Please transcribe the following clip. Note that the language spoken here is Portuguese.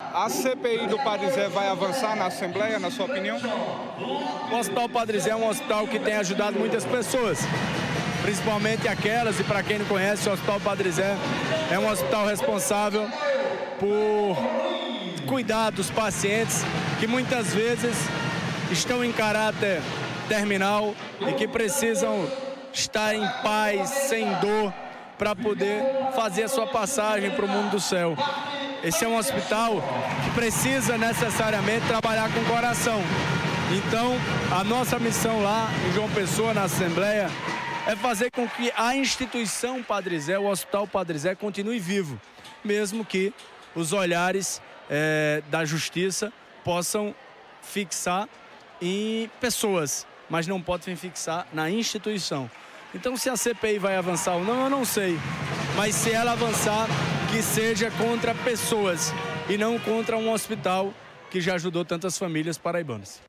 A CPI do Padre Zé vai avançar na Assembleia, na sua opinião? O Hospital Padre Zé é um hospital que tem ajudado muitas pessoas, principalmente aquelas, e para quem não conhece, o Hospital Padre Zé é um hospital responsável por cuidar dos pacientes que muitas vezes estão em caráter terminal e que precisam estar em paz, sem dor, para poder fazer a sua passagem para o mundo do céu. Esse é um hospital que precisa necessariamente trabalhar com o coração. Então, a nossa missão lá em João Pessoa, na Assembleia, é fazer com que a instituição Padre Zé, o Hospital Padre Zé, continue vivo, mesmo que os olhares é, da justiça possam fixar em pessoas, mas não podem fixar na instituição. Então, se a CPI vai avançar ou não, eu não sei. Mas se ela avançar, que seja contra pessoas e não contra um hospital que já ajudou tantas famílias paraibanas.